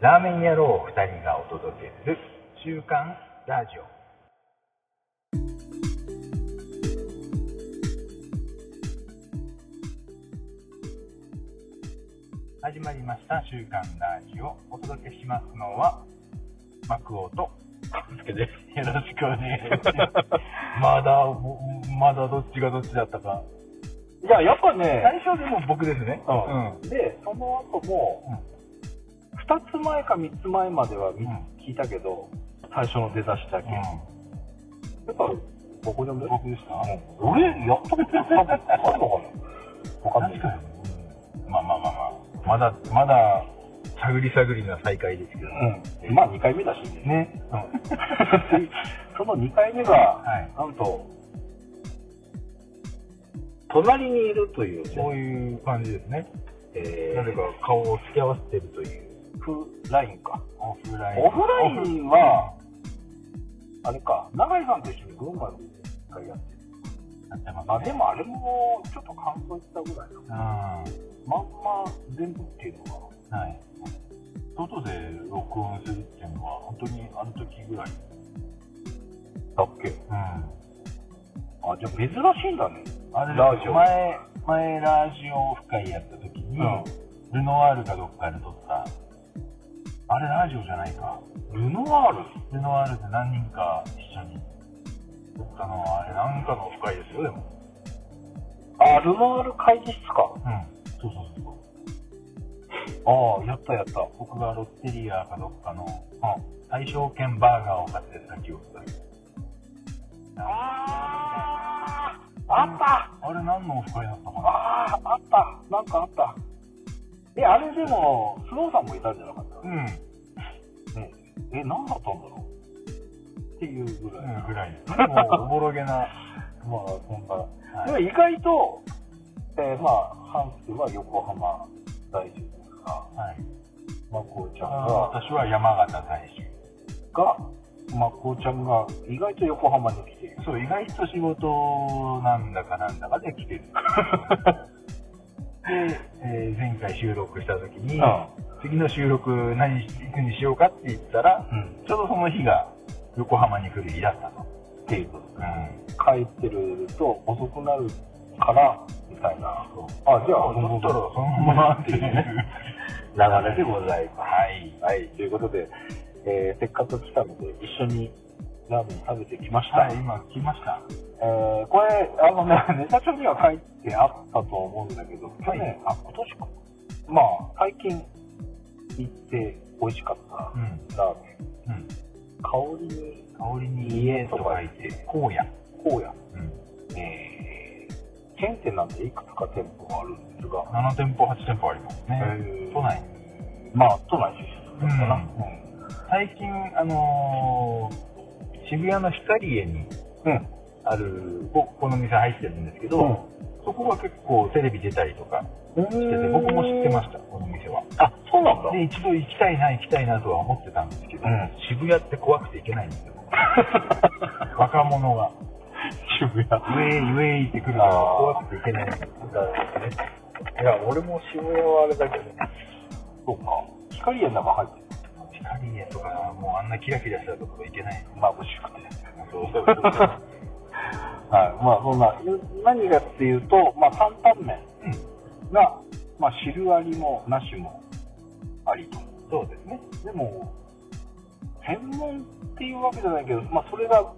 ラーメン野郎2人がお届けする週刊ラジオ。始まりました週刊ラジオ。お届けしますのはマクオとです。よろしくお願いします。まだもまだどっちがどっちだったか。いや、やっぱね、最初でも僕ですね。うん。で、その後も、二つ前か三つ前までは聞いたけど、最初の出だしだけ。うん。やっぱ、僕でも僕でした？うん。俺、やったことあるのかな？わかんない。確かに、まあまあまあまあ。まだまだ探り探りな再会ですけど、うん。まあ、2回目だしね。ね、で その2回目が、はい。なんと、隣にいるというそうね、いう感じですね。えなぜか顔を付き合わせてるというフラインか。オフライン。オフラインは、あれか、永井さんと一緒に群馬で一回やってる。やってます、ね、まあでもあれもちょっと感想言ったぐらいの。うまんま全部っていうのは、んはい。外で録音するっていうのは本当にあの時ぐらいだっけ？うん。あ、じゃあ珍しいんだね。あれラジオ。前前ラジオオフ会やった時に、うん。ルノワールかどっかで撮ったあれラジオじゃないかルノワールルノワールで何人か一緒に撮ったのはあれなんかのオフ会ですよでもあ、ルノワール会議室か。うんそうそうそうああ、やったやった。僕がロッテリアかどっかの、大正券バーガーを買ってた記憶があるああ、あったあれ何のオフ会だったかな？ああ、あった。なんかあった。え、あれでも、スノーさんもいたんじゃなかった、うん、ね、え、何だったんだろうっていうぐらい。うん、ぐらいですねもうおぼろげな、まあ、そんな。はいでも意外と、えーまあ、ハンスは横浜大臣ですが、はい、まこうちゃんあが、私は山形在住が、まこうちゃんが意外と横浜に来て。そう意外と仕事なんだかなんだかで来てるで、えー前回収録した時に、次の収録何し行くにしようかって言ったらうん。ちょうどその日が横浜に来る日だったと、っていうことで、うん。帰ってると遅くなるから、みたいな。あ、じゃあ、だったらそのままっていう。流れでございます。はい。はい、ということで、えーせっかく来たので、一緒にラーメン食べてきました。はい今来ました。えーこれ、あのね、ネタ帳には書いてあったと思うんだけど、去年、はいあ、今年か。まあ、最近行って美味しかったうん。ラーメン。うん。香りに香りに家と書いて。荒野。荒野。うん。えー、チェーン店なんでいくつか店舗があるんですが、7店舗8店舗ありますね、えー。都内。まあ、都内出身だったかな。うん。最近あのー渋谷の光家にうん。うん。あるここの店入ってるんですけど、そこが結構テレビ出たりとかしてて僕も知ってましたこの店はあ、そうなんだ。で一度行きたいな行きたいなとは思ってたんですけど、うん渋谷って怖くて行けないんですよ 若者が渋谷。ウェイウェイって来るから怖くて行けないんですよいや、俺も渋谷はあれだけど、そうか。光家の中入ってる。光家とかもうあんなキラキラしたところ行けない眩しくて。そ うはい。まあ、そんな、何がっていうと、まあ、担々麺うんが、まあ、汁ありもなしもありと。そうですねでも、専門っていうわけじゃないけど、まあ、それが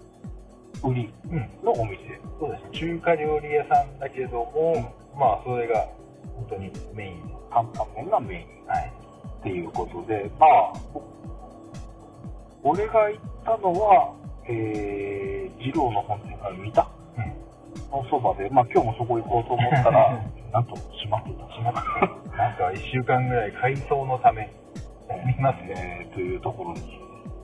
売りうんのお店。そうです中華料理屋さんだけども、まあそれが本当にメイン担々麺がメインはいっていうことで、まあ、お俺が行ったのは、えー、二郎の本店から見たうん。のそばで、まあ今日もそこ行こうと思ったら、なんと閉まってた。閉まってなんか1週間ぐらい改装のため見ますね。えーというところに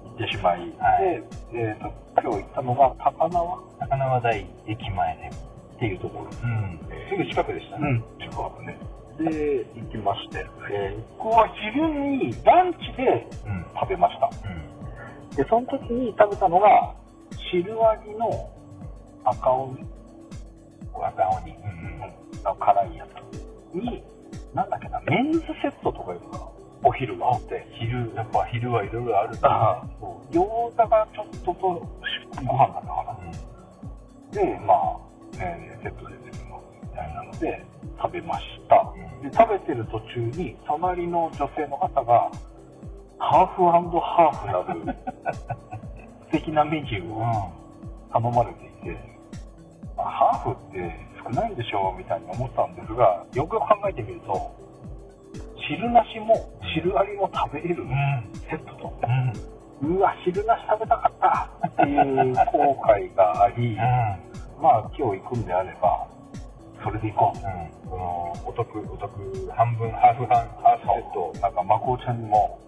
行ってしまい、はい。で、えーと、今日行ったのが高輪？高輪台駅前でっていうところ。うん。すぐ近くでしたね、ん、近くね。で、行きまして、えー、ここは昼にランチでうん食べました。うん。で、その時に食べたのが、汁味の赤鬼。赤鬼。うんの辛いやつに、なんだっけな、メンズセットとかいうのかお昼があって。昼、やっぱ昼はいろいろあるんですねあそう。餃子がちょっととご飯だったかな。で、まあ、えーセットでたいなので、食べました。で、食べてる途中に、隣の女性の方が、ハーフハーフなる 素敵なメニューを頼まれていて、まあハーフって少ないんでしょうみたいに思ったんですが、よくよく考えてみると、汁なしも汁ありも食べれるうん。セットと。うん。うわ、汁なし食べたかったっていう後悔があり、まあ今日行くんであれば、それで行こう。うん。その、お得、お得、半分、ハーフ半、ハーフセット。なんか、まこうちゃんにも、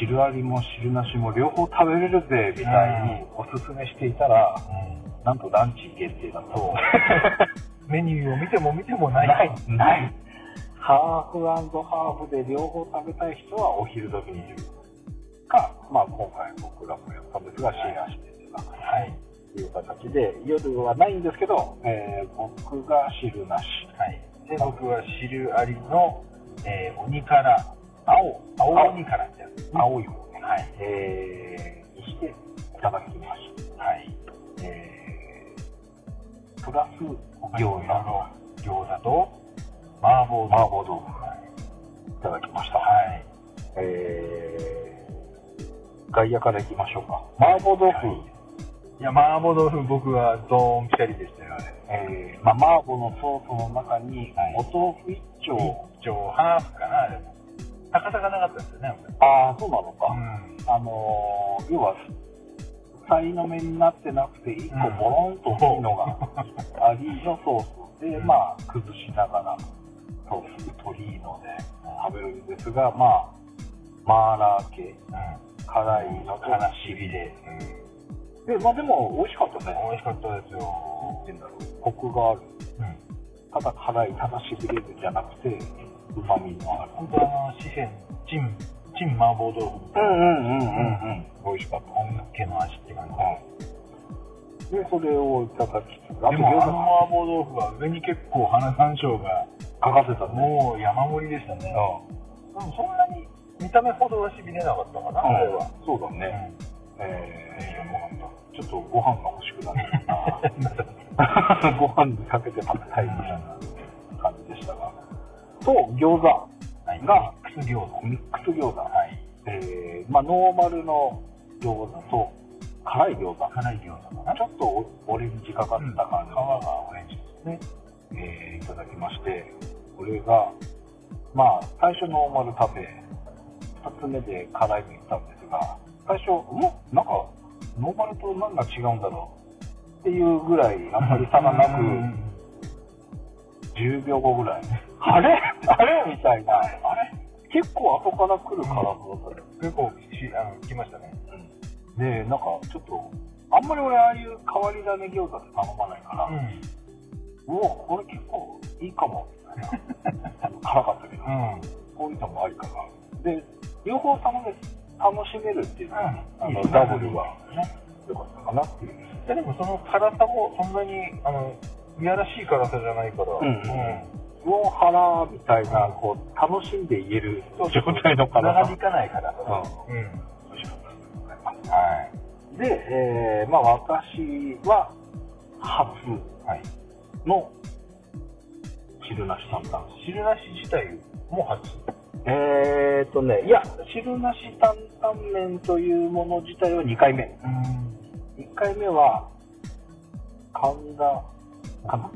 汁ありも汁なしも両方食べれるぜ、みたいにおすすめしていたら、うん。なんとランチ限定だと。メニューを見ても見てもない。ない、ない。ハーフハーフで両方食べたい人はお昼時にいる。か、まあ今回僕らもやったんですが、シェアしてとか、はい。いう形で、夜はないんですけど、えー僕が汁なし。はい。で、僕は汁ありの、えー、鬼から、青、青鬼からってやつ。青い方ね。はい。えー、にしていただきました。はい。えー、プラス餃餃子の餃子と、麻婆麻豆腐。婆豆腐はい。いただきました。はい。えー、外野からいきましょうか。麻婆豆腐、いや、麻婆豆腐僕はドーンピシャリでしたよ、あれ。えー、まあ、麻婆のソースの中に、はいお豆腐一丁、一丁ハーフかな、あれも。高さがなかったですよね、ああ、そうなのか。うん。あのー、要は、さいの目になってなくて、一個ボロンと大きいのがありのソースで、うんまあ、崩しながら、ソーストリーノで食べるんですが、まあ、マーラー系、うん。辛いのとしびれ。で、まあでも、美味しかったね。美味しかったですよ。なんて言うんだろう、コクがある。うん。ただ辛い、ただしびれるじゃなくて、うまみのある。本当あの、四川、チン、チン麻婆豆腐。うんうんうんうんうん。美味しかった。本家の味って感じ。で、それをいただきつつ、あとでもあの麻婆豆腐は上に結構花山椒がかかってたね。もう山盛りでしたね。でもそんなに見た目ほどはしびれなかったかな、あれは。そうだうね。ん。えー、ちょっとご飯が欲しくなるな。ご飯にかけて食べたいみたいな感じでしたが。と、餃子はい。がミックス餃子。ミックス餃子。はい。えー、まあノーマルの餃子と辛い餃子。辛い餃子かな。ちょっとオオレンジかかった感じ皮がオレンジですね。えーいただきまして、これが、まあ、最初ノーマル食べ、二つ目で辛いのいったんですが、最初、んなんか、ノーマルと何が違うんだろうっていうぐらい、あんまり差がなく、うん10秒後ぐらい、あれ？あれ？みたいな、あれ？結構後から来る辛さだったよ。結構しあの来ましたね。で、なんか、ちょっと、あんまり俺、ああいう変わり種餃子って頼まないから、うわ、これ結構いいかも、みたいな。辛かったけど。うん。こういうのもありかな。で、両方頼め、楽しめるっていうのが、あのダブルは良かったかなっていう。ででもその辛さもそんなにあのいやらしい辛さじゃないから、うんうお腹みたいな、こう、楽しんで言える状態の辛さ。長引かない辛さ。うんうん。美味しかった。はい。で、えー、まあ私は、初はい。の汁なし担々。汁なし自体も初。えーとね、いや、汁なし担々麺というもの自体は2回目。うん。1回目は、神田かな？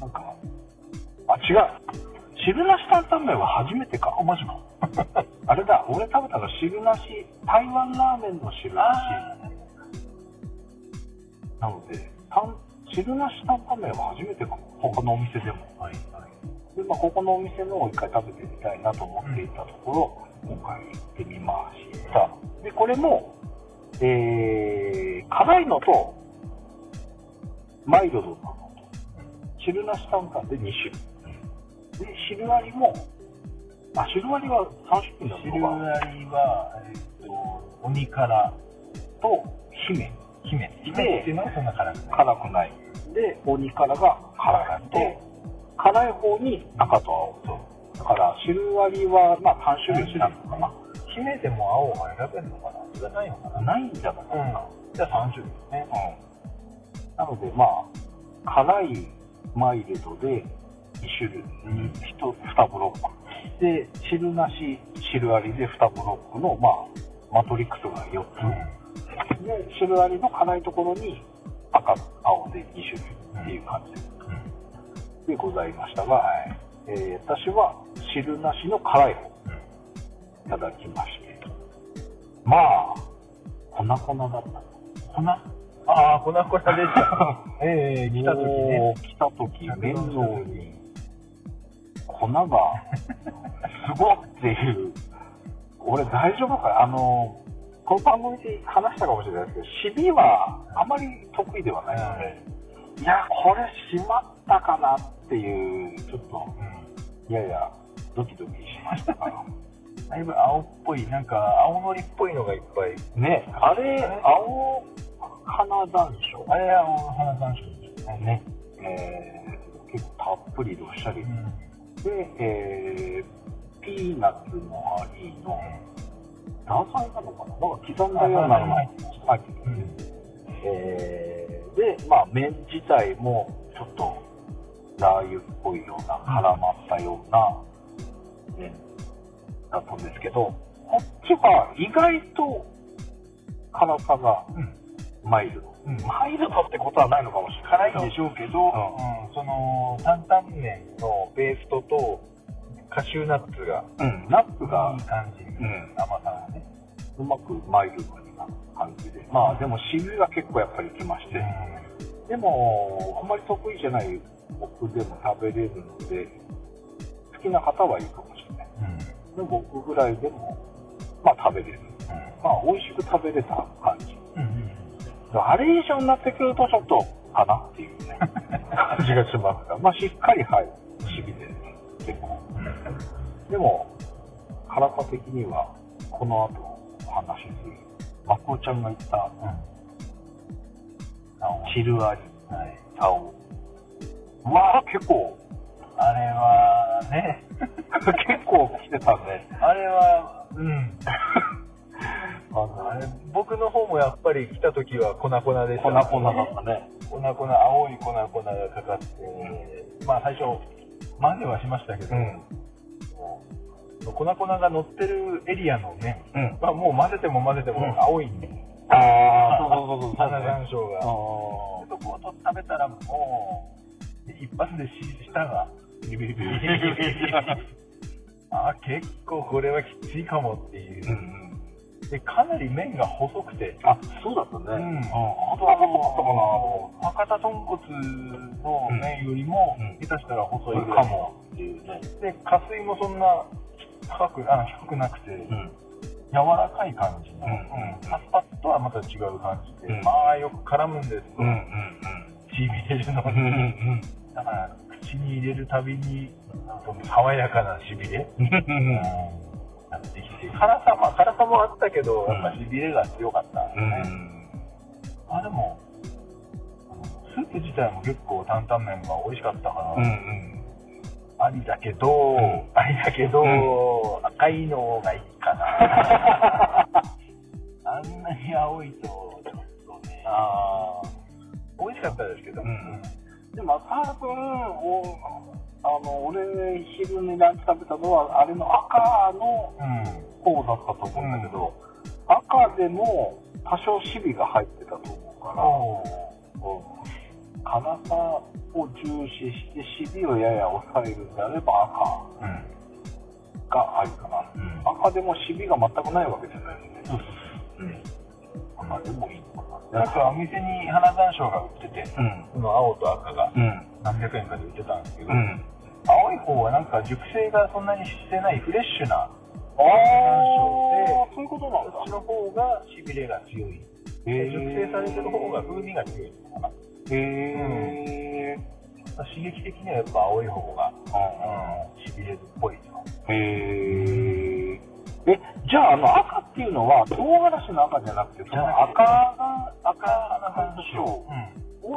なんか、あ、違う。汁なし担々麺は初めてか？あ、マジか。あれだ、俺食べたの汁なし、台湾ラーメンの汁なし。なので、汁なし担々麺は初めてかも。他のお店でも。はい。はい。で、まあ、ここのお店のを一回食べてみたいなと思っていたところ、今回行ってみました。で、これも、えー、辛いのと、マイルドなのと、汁なし担々で2種類。で、汁ありも、あ、汁ありは3種類な汁のか。ありは、えっと、鬼辛と、姫。姫。姫っていうのはそんな辛くない。辛くない。で、鬼辛が辛くて、辛い方に赤と青と。だから汁割りはまあ3種類なのかな。姫でも青が選べるのかな？それないのかな？ないんじゃないかな、うん、じゃあ3種類ですね。うん、なのでまあ辛いマイルドで2種類、うん、2ブロック。で汁なし汁ありで2ブロックのまあマトリックスが4つ、うん、で汁ありの辛いところに赤青で2種類っていう感じで,、でございましたが、はい。えー、私は汁なしの辛い方いただきまして。まあ粉々だった粉？ああ粉々でした。え えー、来た時ね。来た時面倒に。粉がすごっていう。俺大丈夫かあのこの番組で話したかもしれないですけどシビはあまり得意ではないので、いやこれしまったかなっていうちょっと、うん、ややドキドキしましたから だいぶ青っぽいなんか青のりっぽいのがいっぱい。ね。あれ青花山椒あれ青花山椒ですね。えー、結構たっぷりどっしゃり、うん、で、えー、ピーナッツのありの何歳なのかな？なんか刻んだようなのが入ってる、うん、えー、でまあ麺自体もちょっとラー油っぽいような絡まったような麺だったんですけどこっちは意外と辛さがマイルド、うん、マイルドってことはないのかもしれない辛いんでしょうけど、う。ん、その担々麺のベーストとカシューナッツが、うん、ナッツがいい感じ、うん、甘さがねうまくマイルドな感じで。まあでも渋みが結構やっぱりきまして、でもあんまり得意じゃない僕でも食べれるので好きな方はいいかもしれない、うん、で僕ぐらいでもまあ食べれる、うん、まあ美味しく食べれた感じ、うんうん、あれ以上になってくるとちょっとかなっていうね。感じがします。が まあしっかりはいしびれる結構、うん、でも辛さ的にはこの後お話しするまこちゃんが言った、うん、チルアリ、はい、青まあ結構あれはね。結構来てたね。あれはうん。あのあれ僕の方もやっぱり来た時は粉々でした、ね、粉々だったね。粉々青い粉々がかかって、うん、まあ最初混ぜはしましたけど、うん、粉々が乗ってるエリアの麺、うん、まあ、もう混ぜても混ぜても青いんで、ああ そうそうそうそう。花山椒が。そこを食べたらもう一発で舌がビリビリビリビリビリあ結構これはきついかもっていう、うんでかなり麺が細くて。あそうだったね、うん、あとは博多豚骨の麺よりも、下手したら細いかもっていうね。で加水もそんな高くあ低くなくて、うん、柔らかい感じ。の、パスパスとはまた違う感じで、うん、まあよく絡むんです。と、うんうんうん、しびれるので、うんうん。だから口に入れるたびに爽やかなしびれ、うん、なってきて辛さ,、まあ、辛さもあったけど、やっぱしびれが強かった。んですね、うん、あでもスープ自体も結構担々麺が美味しかったから、うんうん、ありだけど、うん、ありだけど、赤いのがいいかな。あんなに青いとちょっとね。あ美味しかったですけど、うん。でも多分おあの俺昼にランチ食べたのはあれの赤の方だったと思うんだけど、うん、赤でも多少シビが入ってたと思うから、うん、辛さを重視してシビをやや抑えるんであれば赤があるかな、うん、赤でもシビが全くないわけじゃないので、うん、赤でもいいのかな。ん。かお店に花山椒が売ってて、うん、その青と赤が何百円かで売ってたんですけど、うん、青い方はなんか熟成がそんなにしてないフレッシュな花山椒でそういうことなんだ。そっちの方がしびれが強い、えー、熟成されてる方が風味が強いのかなへえー、刺激的にはやっぱ青い方が、うん、しびれるっぽいへえー、えじゃああの赤っていうのは唐辛子の赤じゃなくてその赤が赤花山椒を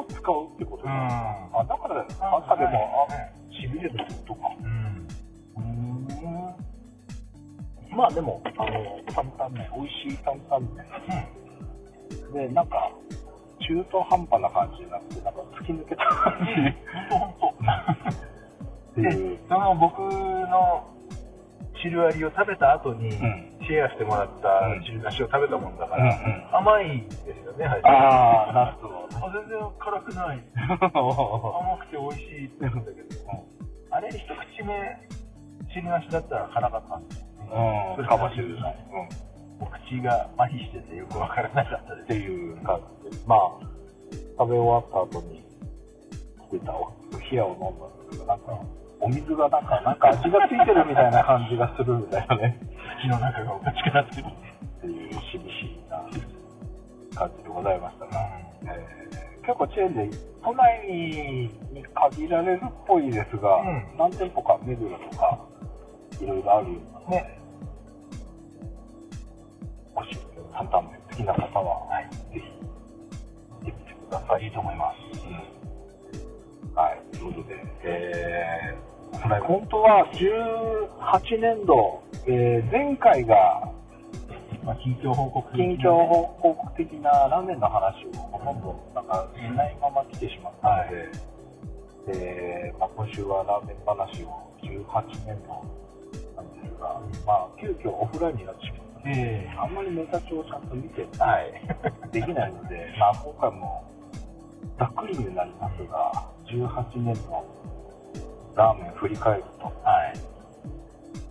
使うってことですか、うん、あだから赤でも、あしびれるってことか。うん。まあでも、あの、担々麺、美味しい担々麺。うん、で、なんか、中途半端な感じじゃなくて、なんか突き抜けた感じ。で、その僕の汁割りを食べた後に、シェアしてもらった汁なしを食べたもんだから、甘いですよね、はい。ああ、ナスの。あ、全然辛くない。甘くて美味しいって言うんだけど、あれ一口目、汁なしだったら辛かったんですよ、ね。うん、かもしれない。お口が麻痺しててよくわからなかったです。っていう感じで。まあ、食べ終わった後に、出たお冷やを飲んだんですけど、なんか、お水がなんか、なんか味がついてるみたいな感じがするみたいなね。口の中がおかしくなってるっていう厳しいな感じでございましたが、うん、えー、結構チェーンで都内に限られるっぽいですが、うん、何店舗か目黒とかいろいろあるようなので、ね、もし担々麺好きな方は、はい、ぜひ行ってみてください。いいと思います。うん、はい、ということで、えー本当は18年度、えー、前回が、まあ、近況報告近況報告的なラーメンの話をほとんどなんかしないまま来てしまったので、はい、えー、まあ、今週はラーメン話を18年度なんですが、まあ、急遽オフラインになってしまったあんまりネタ帳をちゃんと見て、はい、できないので、まあ、今回もざっくりになりますが18年度ラーメン振り返ると、はい、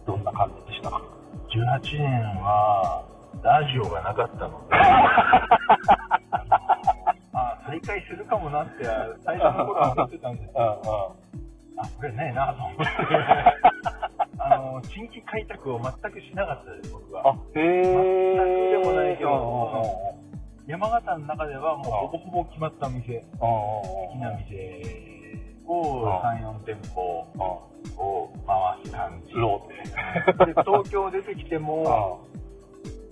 どんな感じでしたか？18年はラジオがなかったので あ再開するかもなって最初の頃は思ってたんですけど。あこれねえなと思ってあの新規開拓を全くしなかったです僕は。あへえ全くでもないけど山形の中ではもうほぼほぼ決まった店。好きな店を3、4店舗を回す感じ。で東京出てきても、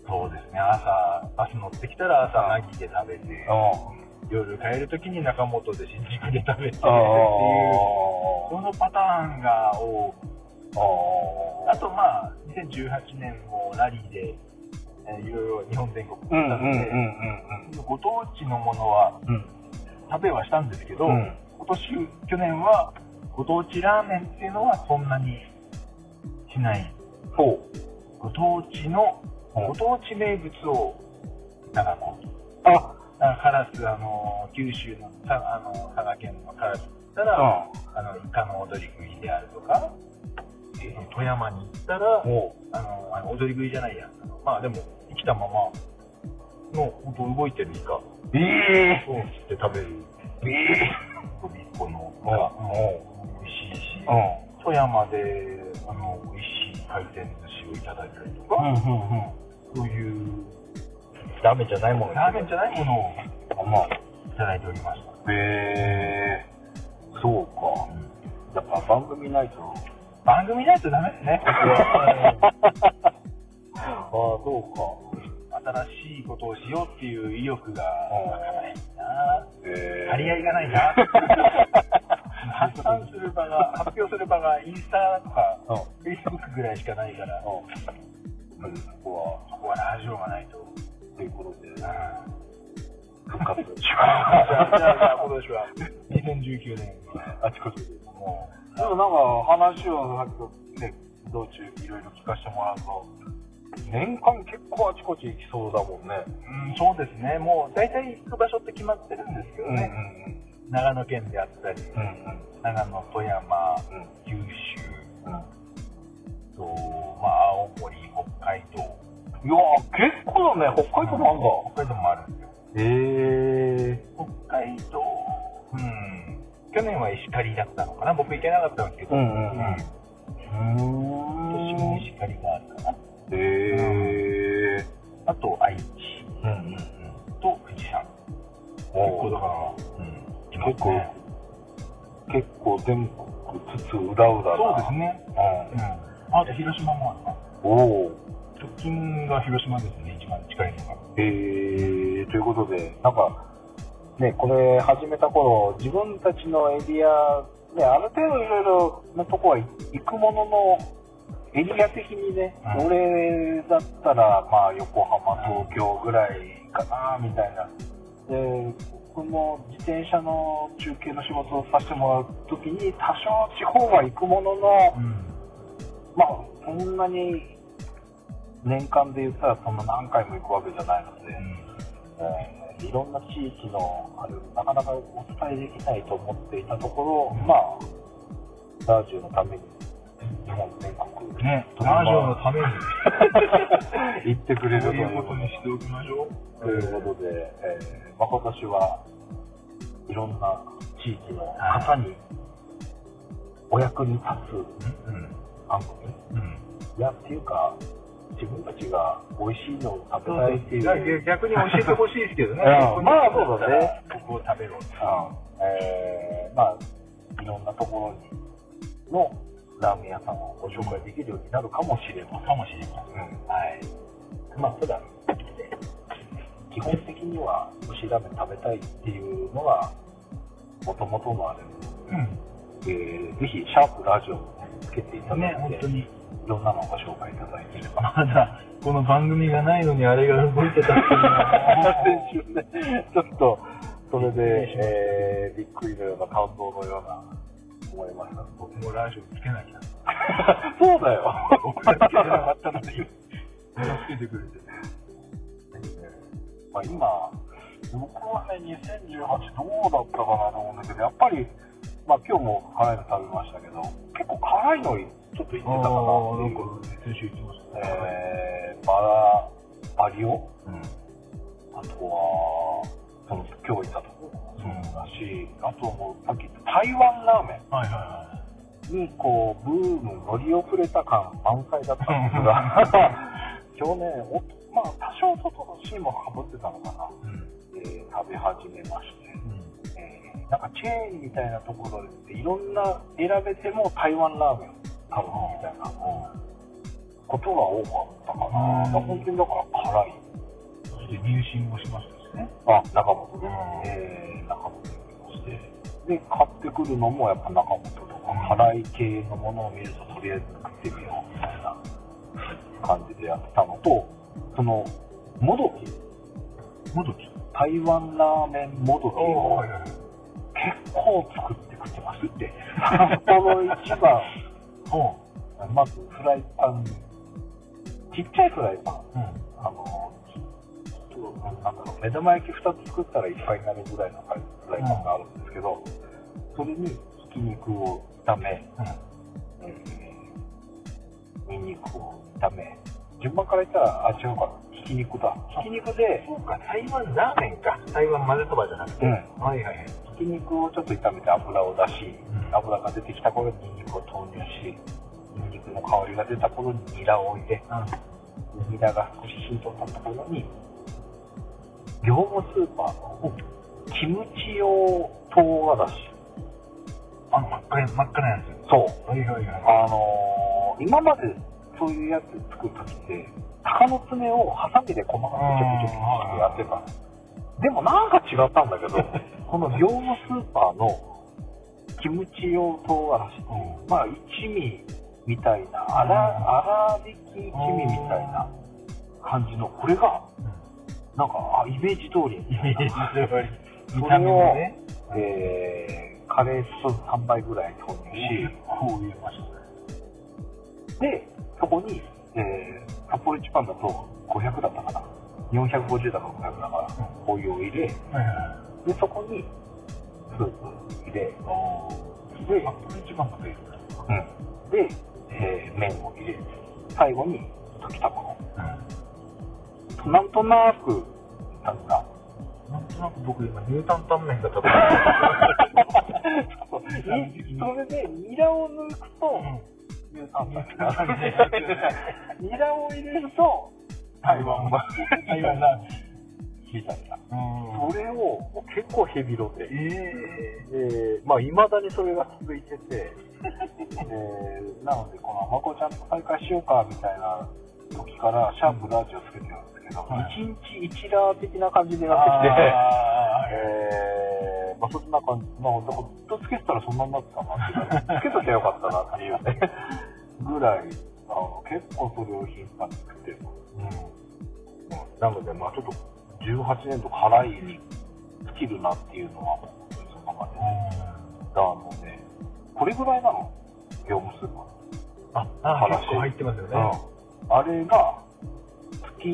そうですね、朝、バス乗ってきたら朝、ナギで食べて、夜帰るときに中本で新宿で食べてっていう、そのパターンが多く、あとまあ、2018年もラリーで、えいろいろ日本全国行ったので、ご当地のものは食べはしたんですけど、うん。今年、去年はご当地ラーメンっていうのはそんなにしない。そう。ご当地の、ご当地名物をいただこうと。あカラス、あの、九州の、あの、佐賀県のカラスだったら、あの、イカの踊り食いであるとか、えー、富山に行ったら、あの、あの踊り食いじゃないや。まあでも、生きたままの、本当動いてるイカ。ええー、を釣って食べる。ええーこのが美味しいし、富山であの美味しい回転寿司をいただいたりとか、そういうラーメンじゃないものラーメンじゃないものを、まあ、いただいておりました。へえー、そうか。やっぱ番組ないと。番組ないとダメですね、ああ、そうか。新しいことをしようっていう意欲がわからないな、えー、張り合いがないな。発散する場が発表する場がインスタとかフェイスブックぐらいしかないから、そこはそこはラジオがないと。ということで、復活 じゃあじゃあ今年は2019年あちこちでもうでもなんか話をさっきね道中いろいろ聞かせてもらうと年間結構あちこち行きそうだもんね。うん、そうですね。もう大体行く場所って決まってるんですけどね。うんうん、長野県であったり、うんうん、長野、富山、うん、九州、うん、と、まあ、青森、北海道。いや結構だね。北海道もあるんだ。北海道もあるんですよ。へえー。北海道、うん。去年は石狩だったのかな？僕行けなかったんですけど。うんうんうん。うん、今年も石狩があるかな。へえ、あと愛知、うんうんうん、と富士山。結構だから、うん、結構、ね、結構全国つつうだうだそうですね。うん、あと広島もあるおお直近が広島ですね一番近いのが。へえということでなんかねこれ始めた頃自分たちのエリアねある程度いろいろなとこは行くもののエリア的にね、うん、俺だったら、まあ、横浜、東京ぐらいかな、みたいな。で、僕も自転車の中継の仕事をさせてもらうときに、多少地方は行くものの、うん、まあ、そんなに年間で言ったらそんな何回も行くわけじゃないので、うん、えー、いろんな地域のあれなかなかお伝えできないと思っていたところ、うん、まあ、ラジオのために日本全国、ね、ラジオのために。行ってくれるということにしておきましょう。ということで、えーまあ、今年はいろんな地域の方にお役に立つ番組、うん、いやっていうか自分たちが美味しいのを食べたいっていう。逆に教えてほしいですけどね。まあそうだね。ここを食べろう。えー、まあいろんなところにのラーメン屋さんをご紹介できるようになるかもしれません。かもしれません。はい。まあ、ただ、基本的には蒸しラーメン食べたいっていうのが、もともとのあれうん、えー、ぜひ、シャープラジオをつけていただいて、ね、本当にいろんなのをご紹介いただいていれば。まだ、この番組がないのにあれが動いてたっていうのは、先週ね、ちょっと、それで、えー、びっくりのような感動のような思いました。僕もラジオつけなきゃ。そうだよ。僕がつけなかったのに、助けてくれて。まあ、今、僕はね、2018どうだったかなと思うんだけど、やっぱり、まあ今日も辛いの食べましたけど、結構辛いのちょっと言ってたかな。なんか先週言ってましたね。えー、バラ、バリオ、うん、あとは、その今日行ったところそうだし、あともうさっき言った台湾ラーメン。はいはいはい。にこうブーム乗り遅れた感満載だったんですが今日ねお、まあ、多少外のシーンもかぶってたのかな、うん、えー、食べ始めまして、なんかチェーンみたいなところでいろんな選べても台湾ラーメンを食べるみたいな、ことが多かったかな、うん、本当にだから辛いそして入信もしましたね。あ、中本ね。えー、中本に行きまして。で、買ってくるのもやっぱ中本とか、辛い系のものを見るととりあえず作ってみようみたいな感じでやったのと、その、もどき。もどき台湾ラーメンもどきを結構作ってくってますって。札幌一番、まずフライパンに、ちっちゃいフライパン、うん、あの、なんだろう目玉焼き2つ作ったらいっぱいになるぐらいのフライパンがあるんですけど、それにひき肉を炒め、うん。えー、にんにくを炒め順番から言ったらあ違うかひき肉だ。ひき肉でそうか。台湾ラーメンか。台湾混ぜそばじゃなくて、うん、はいはいひき肉をちょっと炒めて油を出し、うん、油が出てきた頃ににんにくを投入しにんにくの香りが出た頃にニラを入れ、うん、ニラが少し火と立った頃に業務スーパーのキムチ用唐辛子。あの、真っ赤真っ赤なやつ。そう。はいはいはい。あのー、今までそういうやつ作るときって、鷹の爪をハサミで細かくちょくちょくしてやってたでもなんか違ったんだけど、この業務スーパーのキムチ用唐辛子うん、まあ一味みたいな、粗、粗挽き一味みたいな感じの、これが、なんか、あ、イメージ通り。イメージ通り。見た目もね。えー、カレース3倍ぐらい投入し、こう入れましたね。で、そこに、えー、札幌一番だと500だったかな。450だか500だから、お湯を入れ、で、そこに、スープ入れ、で、一番がベースうん。で、えー、麺を入れ、最後に溶き卵。うん。なんとなく、なんか、なんとなく僕今、ニュータンタン麺が食べ それで、ニラを抜くと、ニュータンタンニラを入れると、台湾版。台湾たいな。それを結構ヘビロで、えー、えー、まあ、いまだにそれが続いてて、えー、なので、このまこちゃんと再会しようかみたいな時から、シャープラジオつけてるんですけど、はい、1日1ラー的な感じでやってきて、えー、まあ、そんな感じ、まあ、ずっとつけてたらそんなになってたなって、つけときゃよかったなっていうね、ぐらい、あの結構それを頻繁に作ってる。うん。なので、まあちょっと18年と辛いに尽きるなっていうのはもう、そのままで、ね。だからもうね、これぐらいなの業務スーパー。あ、あ、結構入ってますよね。うん。あれが、月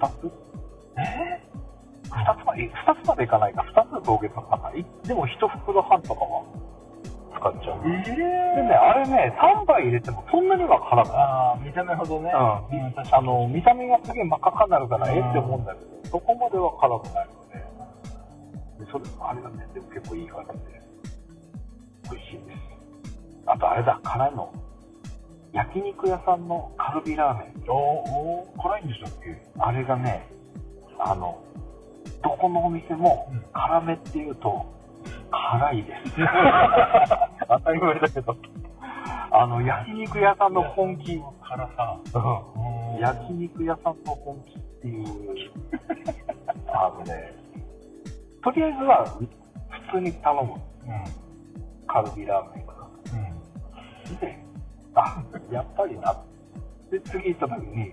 2つ？えー、2つまで、2つまでいかないか、2つの峠とかないでも1袋半とかは使っちゃう。えー、でね、あれね、3杯入れてもそんなには辛くない。ああ、見た目ほどね。うん。あの、見た目がすげえ真っ赤になるから、ええって思うんだけど、そこまでは辛くないので、でそれ、あれがね、でも結構いい感じで、美味しいです。あとあれだ、辛いの。焼肉屋さんのカルビラーメン。おお辛いんでしたっけ？あれがね、あの、どこのお店も辛めっていうと、辛いです。当たり前だけど。あの、焼肉屋さんの本気。辛さ。うん。焼肉屋さんの本気っていう。あのね、とりあえずは普通に頼む。うん。カルビラーメンかうん。で、あ、やっぱりな。で、次行った時に、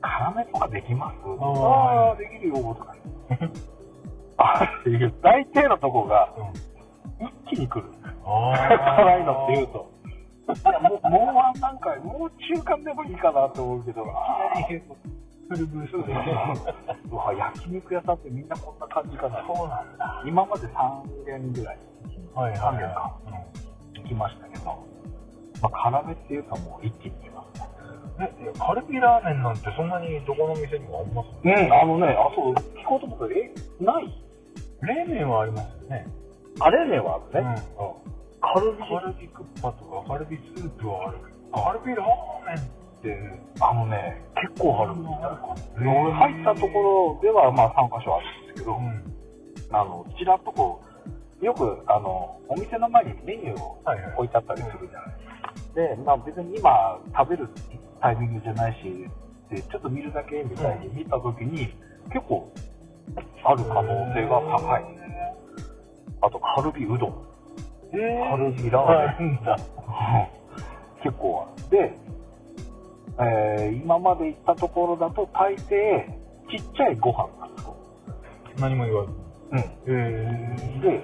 辛めとかできます？ああ、できるよ、とか。あっていう、大抵のとこが、一気に来る。辛いのって言うと。もう、もうワン段階、もう中間でもいいかなって思うけど、あきなりフルブーストで。うわ、焼肉屋さんってみんなこんな感じかな。そうなんだ。今まで3軒ぐらい。はい、3軒か。うん。行きましたけど、まあ、辛めっていうかもう一気に来ますね。え、カルビラーメンなんてそんなにどこの店にもありますうん、あのね、あ、そう、聞こうと思ったら、え、ない冷麺はありますよね。あ、冷麺はあるね。うん。カルビカルビクッパとかカルビスープはあるけど、カルビラーメンって、あのね、結構あるんだ俺入ったところでは、まあ3箇所あるんですけど、うん、あの、ちらっとこう、よく、あの、お店の前にメニューを置いてあったりするじゃないですか。で、まあ別に今食べるタイミングじゃないし、でちょっと見るだけみたいに見たときに、結構ある可能性が高い。あと、カルビうどん。カルビラーメン。結構ある。で、えー、今まで行ったところだと大抵、ちっちゃいご飯なんですよ。何も言わず。うん。えー、で、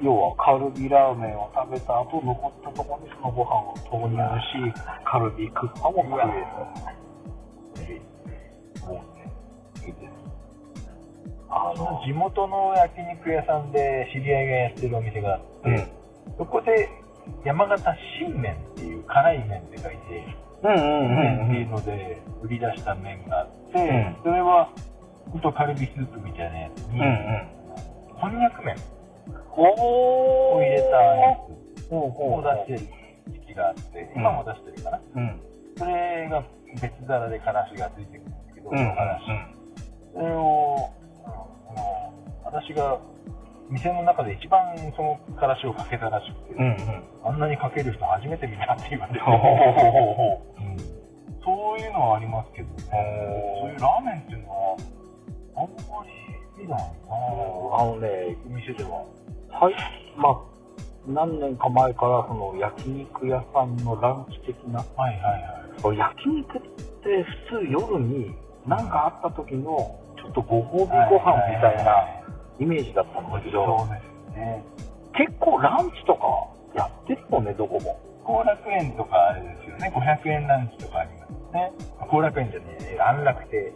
要はカルビラーメンを食べた後、残ったところにそのご飯を投入し、カルビクッパも食えあの、地元の焼肉屋さんで知り合いがやってるお店があって、うん、そこで山形新麺っていう辛い麺って書いて、うんうんうんっていうので売り出した麺があって、うん、それは本当カルビスープみたいなやつに、うんうん、こんにゃく麺。を入れたやつを出してる時期があって、今も出してるかな、うん、それが別皿でからしがついてくるんですけど、うんうん、からし、それを、私が店の中で一番そのからしをかけたらしくて、うんうん、あんなにかける人初めて見たって言われて、そういうのはありますけどね、そういうラーメンっていうのは、あんまり見ないな。あのね、店では。はい、まあ、何年か前からその焼肉屋さんのランチ的な、はいはいはい、焼肉って普通夜に何かあった時のちょっとご褒美ご飯みたいなイメージだったんだけど、そうですね、結構ランチとかやってるもんね、どこも。後楽園とかあれですよね、500円ランチとかありますね。後楽園じゃねえ、安楽亭。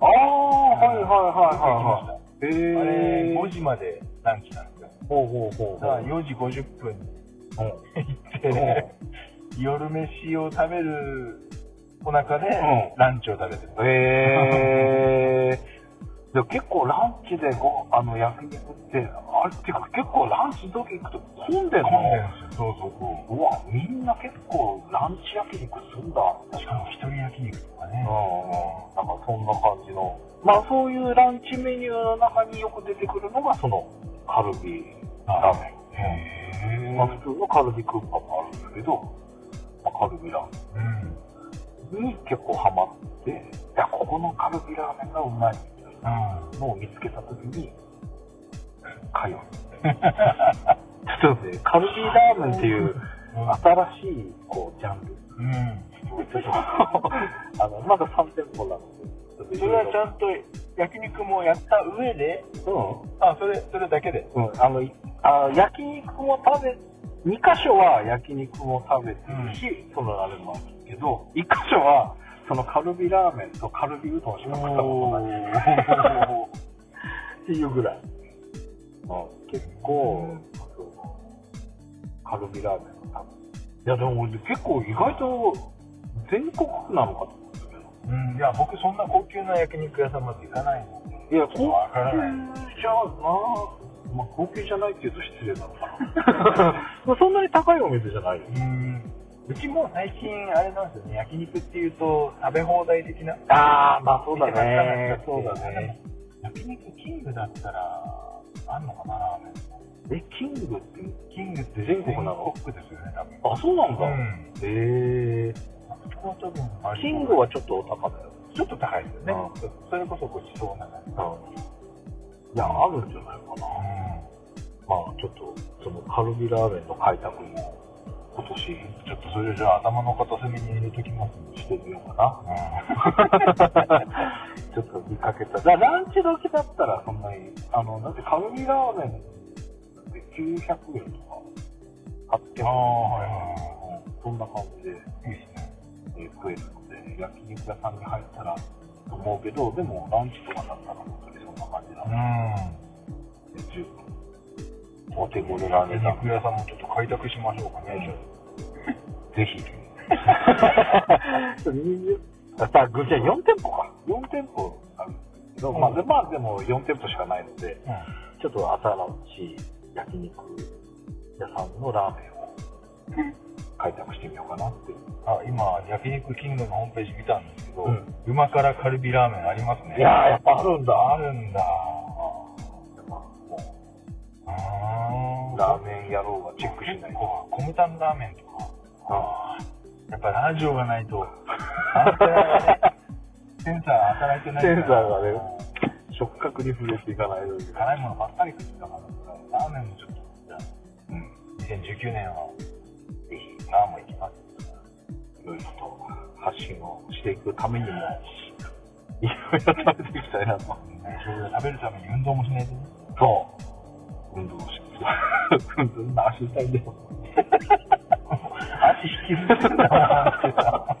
ああ、はいはいはいはい、はい。えー、あれ、5時までランチなんですよ。ほうほうほう。だから4時50分に行って、夜飯を食べるお腹で、ランチを食べてる。へえー。で結構ランチでごあの焼肉って、あれってか結構ランチの時行くと混んでるの？混んでるんですよ。そうそうそう。うわ、みんな結構ランチ焼肉すんだ。しかも一人焼肉とかね。うん。なんかそんな感じの。まあそういうランチメニューの中によく出てくるのがそのカルビラーメン。まあ普通のカルビクッパもあるんですけど、まあ、カルビラーメンに結構ハマって、いや、ここのカルビラーメンがうまいみたいなのを見つけたときに、通う。ちょっとね、カルビラーメンっていう新しいこうジャンル。うんちょっとあの、まだ3店舗なので。それはちゃんと焼肉もやった上で、うん。あ、それ、それだけで？うん。あの、あ焼肉も食べ、2箇所は焼肉も食べてるし、うん、そのあれもあるけど、1箇所は、そのカルビラーメンとカルビうどん。しか食ったことない。っていうぐらい。結構、カルビラーメンの多分。いや、でも俺結構意外と全国なのかと思うん。ですけど。うん、いや、僕そん。な高級な焼肉屋さん。まで行かないのいや、高級じゃな、まあ、高級じゃないって言うと失礼なのかな。そん。なに高いお店じゃないよ。うん。うちも最近あれなんですよね、焼肉っていうと食べ放題的な。ああ、まあそうだね。そうだね。焼肉キングだったら、あんのかな、ラーメン。え、キング？って、キングって全国なの？全国ですよね、多分。あ、そうなんだ。うん、へえ。キングはちょっとお高だよ。ちょっと高いですよね。それこそごちそうな感じ。いや、あるんじゃないかな。まあ、ちょっと、そのカルビラーメンの開拓も、今年、ちょっとそれじゃあ頭の片隅に入れときますしてみようかな。ちょっと見かけた。じゃランチ時だったらそんなに、あの、だってカルビラーメンって900円とか、800円とか、はいはい、そんな感じで、いいですね。え食えるので、焼肉屋さんに入ったらと思うけど、でもランチとかだったら本当にそんな感じなので、十分。お手頃な値段。肉屋さんもちょっと開拓しましょうかね、ぜひ。さあ、じゃあ4店舗か。4店舗あるんですけど、まあ、でまあ、でも4店舗しかないので、うん、ちょっと新しい焼肉屋さんのラーメンを 開拓してみようかなってあ今、焼肉キングのホームページ見たんですけど、うん、旨辛カルビラーメンありますね。いややっぱあるんだ。あるんだ。ラーメン野郎はチェックしないと。コムタンラーメンとか。あやっぱラジオがないと、センサー働いてないセンサーがね、触覚に触れていかないと。辛いものばっかり食ってたから、ラーメンもちょっと、じゃあ、うん、2019年は、ぜひ、ラーメン行きます。いろいろと発信をしていくためにも、いろいろ食べていきたいなと。食べるために運動もしないとね。そう。運動し運動、足痛いん。だよ。足引きずってん。だな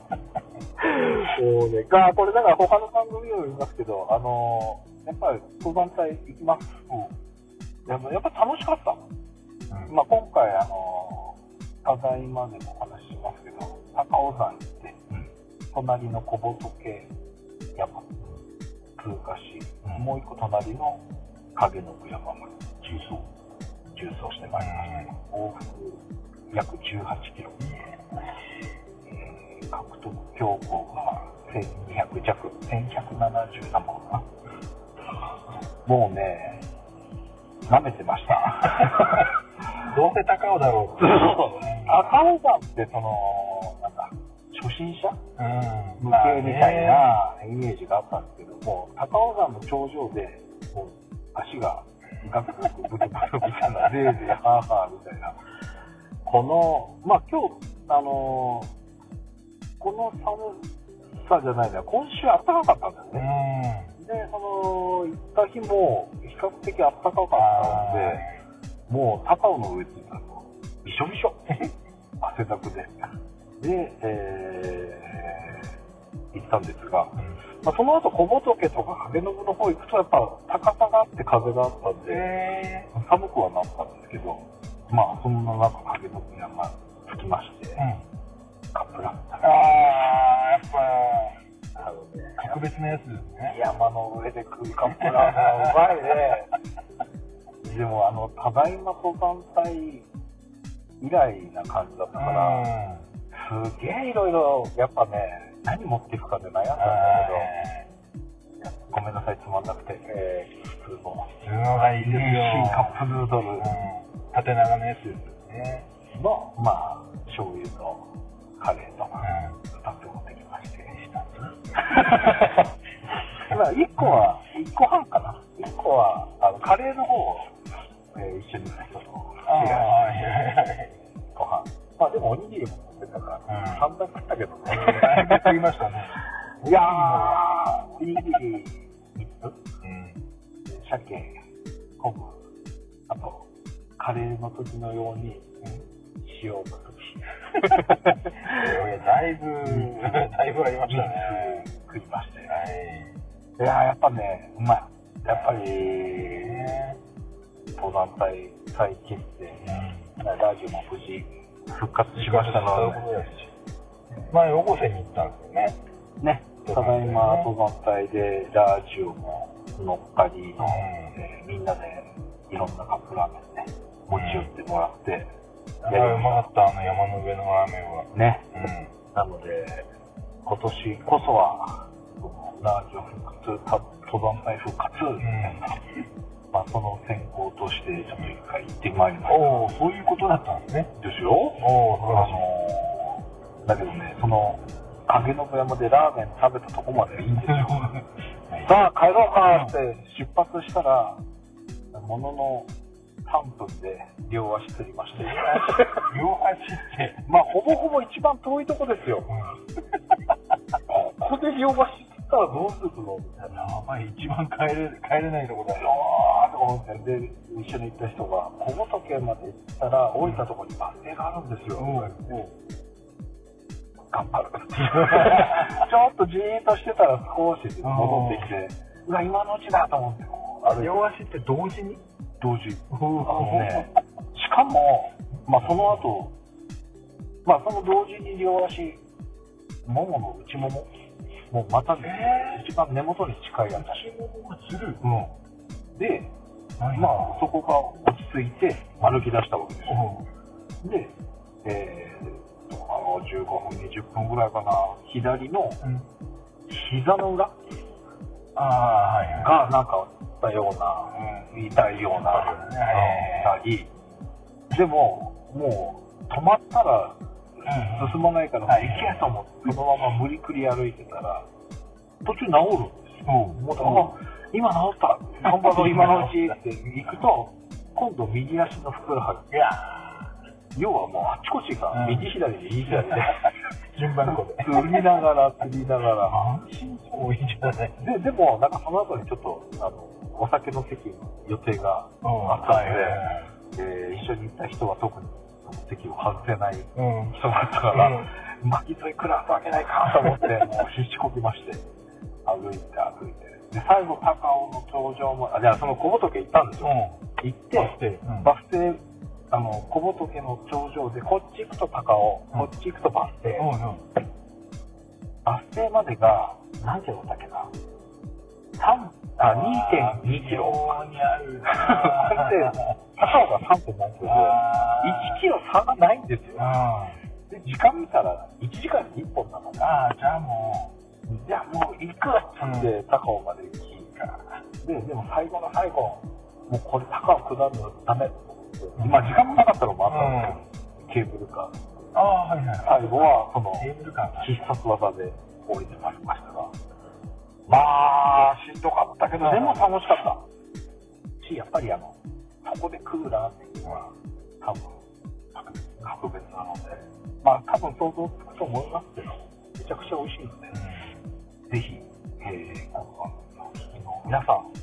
もうね、が、これだから他の番組を見ますけど、あのー、やっぱり登山隊行きます。うん。やっぱ楽しかった。うん、まあ今回、あのー、ただいまでもお話ししますけど、高尾山行って、うん、隣の小仏山通過し、うん、もう一個隣の影の山まで重走、重走してまいりました。往復約18キロ。えー、獲得標高が1200弱、1170何本かな。もうね、舐めてました。どうせ高尾だろう高尾山ってその、なんだ、初心者、うん、向けみたいなイメージがあったんですけども、高尾山の頂上で、もう足がガクガクブクブクみたいな、ゼーゼーハーハーみたいな。この、まあ今日、あのー、この寒さじゃないな、今週暖かかったんだよね。で、その、行った日も比較的暖かかったので、もう高尾の上って言ったら、びしょびしょ。汗だくで。で、えー、行ったんですが、うん、まあ、その後小仏とか影信の方行くとやっぱ高さがあって風があったんで、寒くはなったんですけど、まあ、そんな中、影の宮が着きまして、うん、カップラーメンああ、やっぱ、あのね、格別なやつですね。山の上で食うカップラーメンはうまいね。でも、あの、ただいま登山隊以来な感じだったから、すげえいろいろ、やっぱね、何持っていくかで悩んだんだけど、ごめんなさい、つまんなくて、えー、普通の、普通のがいいですよ。カップヌードル。うん縦長のやつですね。の、まあ、醤油とカレーと、2つ持ってきまして、まあ、1個は、1個半かな。1個は、あの、カレーの方を、えー、一緒にちょっとシェアして、ご飯まあでもおにぎりも持ってたから、散々食ったけどね。食いましたね。いやー、おにぎり3つ、うん、鮭、昆布、あと、カレーの時のように、塩の時。だいぶ、だいぶありましたね。食いましたよ。はい、いややっぱね、うまい。やっぱり、登山隊再結成、うん、ラジオも無事復活しましたので、前、横瀬に行ったんですよね。ね、ただいま登山隊でラジオも乗っかり、うん、えー、みんなでいろんなカップラーメンね、持ち寄ってもらって、うん、やうまかった、あの山の上のラーメンは。ね、うん、なので、今年こそは、ラジオ復活、登山隊復活、うんまあ、その先行としてちょっと一回行ってまいりました。おおそういうことだったんですね。ですよ。おおあのー、だけどねその影の山でラーメン食べたとこまではいいんですよ。さあ帰ろうかって出発したらものの3分で両足つりまして 両足ってまあほぼほぼ一番遠いとこですよ、ここで両足ったらどうするのみたいな。やばい、一番帰れ帰れないとこだよ。とか思ってで、一緒に行った人が、小仏まで行ったら、降りたところにバス停があるんですよ。うん、頑張る。ちょっとじーっとしてたら少し戻ってきて、うわ、今のうちだと思って。あれ両足って同時に？同時。ね、しかも、まあその後、まあその同時に両足、ももの内もももうまた、ね、一番根元に近いやつ。する。うん。で、まあ、そこが落ち着いて歩き出したわけですよ。うん、で、えー、あの、15分、20分ぐらいかな、左の、膝の裏、あはい、が、なんか、ったような、うん、痛いような、たり、でも、もう、止まったら、進まないから、もう行けと思って、そのまま無理くり歩いてたら、途中治るんですよ。もうあ今治った、頑張ろう、今のうちって。行くと、今度右足のふくらはぎ。いや要はもうあっちこっちが右左で右左で、順番こで。釣りながら釣りながら。安心そういいんじゃない？で、でもなんかその後にちょっと、あの、お酒の席の予定があったので、えー、一緒に行った人は特に席を外せない人だったから、うん、巻き添え食らすわけないかと思って、もう必死こきまして、歩いて歩いて。で、最後、高尾の頂上も、あ、じゃあその小仏行ったんですよ。うん、行って、バス停、うん、あの、小仏の頂上で、こっち行くと高尾、こっち行くとバス停。バス停までが、何キロだっけな？3あ、2.2キロ。にある。で、母が3.7キロで、1キロ差がないんですよ。で、時間見たら1時間に1本なので、ああ、じゃあもう、じゃあもう行くっつって高尾まで行き、で、でも最後の最後、もうこれ高尾下るのダメと思って、今時間もなかったのもあったんですけど、ケーブルカー。ああ、はいはい。最後は、その、必殺技で降りてまいりましたが、まあ、しんどかったけど、でも楽しかった。し、やっぱりあの、そこで食うラーメンは、多分、格別なので、まあ、多分想像つくと思いますけど、めちゃくちゃ美味しいので、うん、ぜひ、えー、この、皆さん、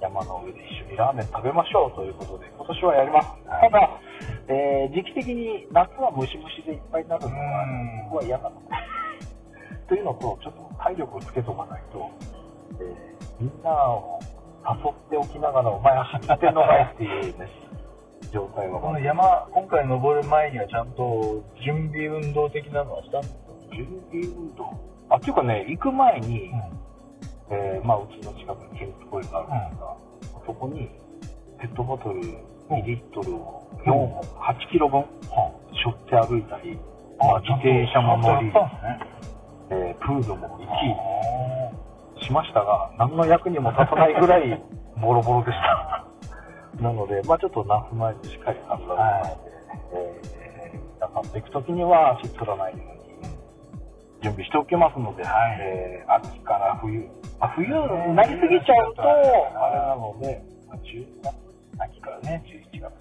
山の上で一緒にラーメン食べましょうということで、今年はやります。ただ、えー、時期的に夏はムシムシでいっぱいになるのは、僕は嫌なので。というのと、ちょっと体力をつけとかないと、えー、みんなを誘っておきながら、お前走ってんのかいっていうね、状態は。この山、今回登る前にはちゃんと準備運動的なのはしたんですか準備運動？あ、っていうかね、行く前に、うん、えー、まあ、うちの近くに県立公園があるんですが、うん、そこにペットボトル2リットルを4本、8キロ分、背負って歩いたり、まあ、自転車も乗り、えー、プールも行きしましたが、何の役にも立たないぐらいボロボロでした。なので、まあちょっと夏前にしっかり体を備えて、えー、皆さんと行くときには足つらないように準備しておきますので、はい、えー、秋から冬、あ冬になりすぎちゃうと、あれなので、まあ、10月、秋からね、11月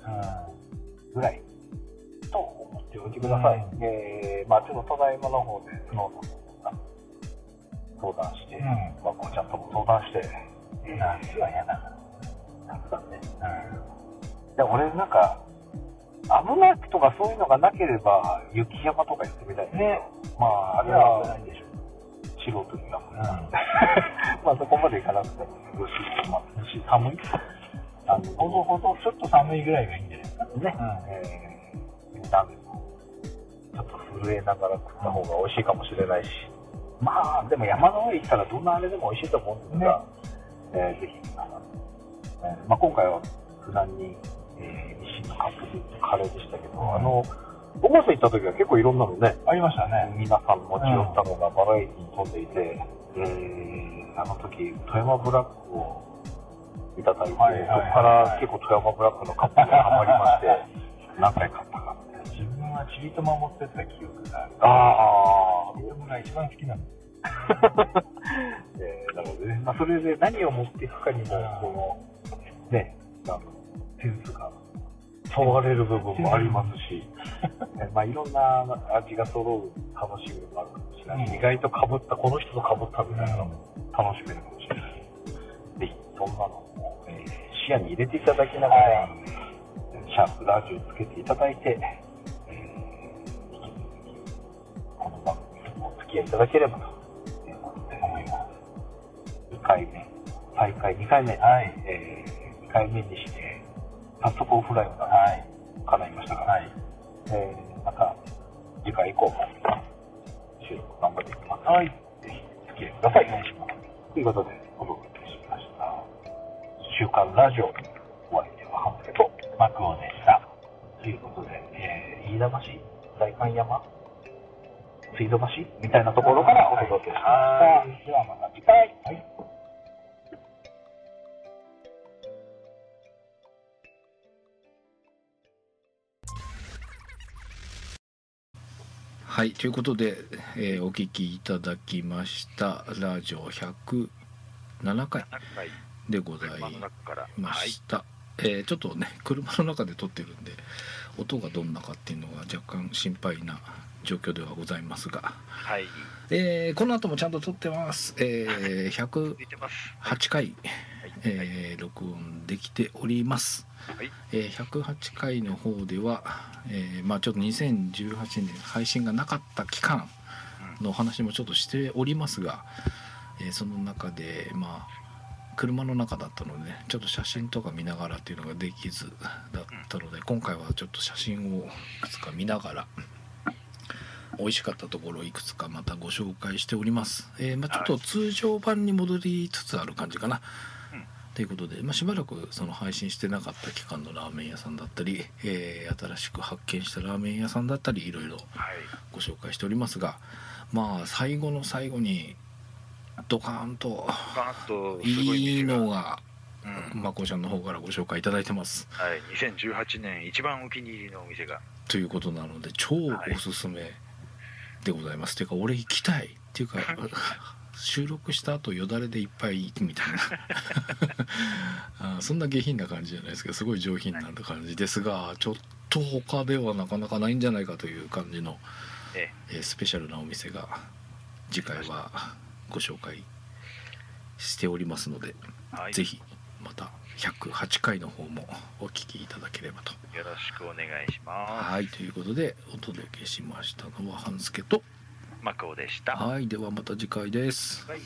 ぐらいと思っておいてください、うん、えー、まあ、ちょっとただいまの方でスノーさん相談して、うん、まあ、こうちゃんとも相談して、夏は嫌だ夏だね、うん、で俺なんか危ないとかそういうのがなければ雪山とか行ってみたいね。まああれは危ないでしょ。素人には、うん、まあそこまで行かなくても。涼しい、まあ、涼しい寒い。あのほどほどちょっと寒いぐらいがいいんじゃないですかね、うん。えー、ちょっと震えながら食った方が美味しいかもしれないし、まあでも山の上行ったらどんなあれでも美味しいと思うんですが、ね。えー、ぜひ皆さん、えーまあ、今回は普段に、えー、日清のカップスカレーでしたけど、うん、あの小松行った時は結構いろんなのねありましたね。皆さん持ち寄ったのがバラエティに飛んでいて、うん、えー、あの時富山ブラックをいただいて、はいはいはいはい、そこから結構富山ブラックのカップにハマりまして 何回買ったか自分はちりとま持ってった記憶がある。ああちりとまが一番好きなんですえー、なのでね、まあ、それで何を持っていくかにも、この、ね、あの、センスが問われる部分もありますし、まあ、いろんな味が揃う楽しみもあるかもしれない。し、意外とかぶった、この人とかぶったみたいなのも楽しめるかもしれない。ぜひ、そんなのも、えー、視野に入れていただきながら、シャープラジオつけていただいて、き合いいただければと思います。2回目、再開2回目、はい、えー、2回目にして、早速オフラインが叶いましたから、はい、えー、また次回以降も収録頑張っていきます。はい。ぜひ付き合いください。お願いします。ということで、お届けしました。週刊ラジオ、お相手は半助と、マクオでした。ということで、えー、飯田橋、代官山、水道橋みたいなところからお届けしました。はい、ではまた次回。はいはい、ということで、えー、お聞きいただきましたラジオ107回。でございました、はい、えー、ちょっとね車の中で撮ってるんで音がどんなかっていうのが若干心配な状況ではございますが、はい、えー、この後もちゃんと撮ってます、えー、108回、えー、録音できております。はい。えー、108回の方では、えーまあ、ちょっと2018年配信がなかった期間のお話もちょっとしておりますが、えー、その中でまあ車の中だったので、ね、ちょっと写真とか見ながらっていうのができずだったので今回はちょっと写真をいくつか見ながら美味しかったところをいくつかまたご紹介しております、えー、まあ、ちょっと通常版に戻りつつある感じかな、ということで、まあ、しばらくその配信してなかった期間のラーメン屋さんだったり、えー、新しく発見したラーメン屋さんだったりいろいろご紹介しておりますが、まあ最後の最後にドカーンと。いいのが、うん、まこちゃんの方からご紹介いただいてます。はい、2018年一番お気に入りのお店が。ということなので超おすすめでございます。はい、ていうか俺行きたいっていうか 収録した後よだれでいっぱいみたいな。あそんな下品な感じじゃないですけどすごい上品な感じですがちょっと他ではなかなかない。んじゃないかという感じの、ええスペシャルなお店が次回はご紹介しておりますので、はい、ぜひまた108回の方もお聞きいただければと。よろしくお願いします。はいということでお届けしましたのは半助とマクオでした。はいではまた次回です、はい